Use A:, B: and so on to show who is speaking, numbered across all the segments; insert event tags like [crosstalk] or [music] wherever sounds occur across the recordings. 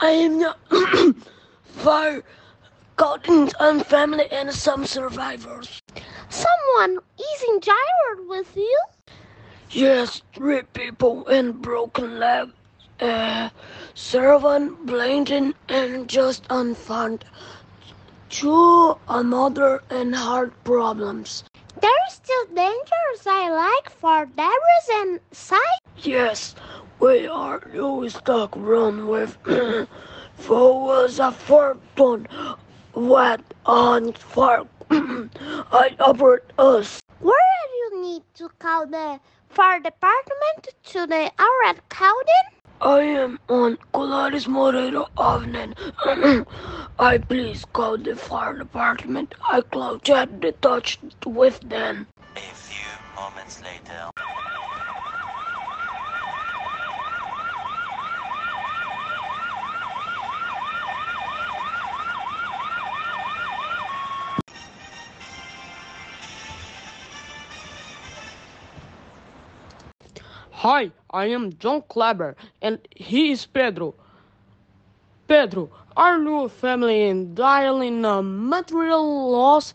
A: I am the [clears throat] fire Gordons and family and some survivors.
B: Someone is injured with you?
A: Yes, three people in broken leg. Uh, servant, blinded, and just unfound. Two another and heart problems.
B: There is still dangers I like for Darius and Sai?
A: Yes, we are really stuck run with [clears throat] was a fortune wet on fire [clears throat] I offered us.
B: Where do you need to call the fire department to the Arad Cowden?
A: I am on Colaris Moreno Avenue. [clears throat] I please call the fire department. I cloud chat the touch with them.
C: A few moments later.
D: Hi, I am John Kleber, and he is Pedro. Pedro, are you a family in dialing a material loss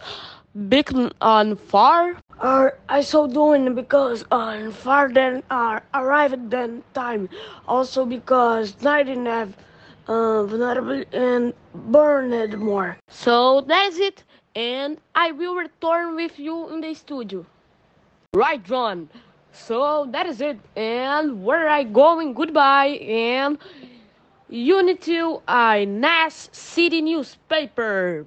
D: big and far?
A: Uh, I so doing because on uh, far then uh, arrived then time. Also because night have uh, vulnerable and burned more.
D: So that's it, and I will return with you in the studio. Right, John. So that is it. And where I going? Goodbye. And Unity I NAS City newspaper.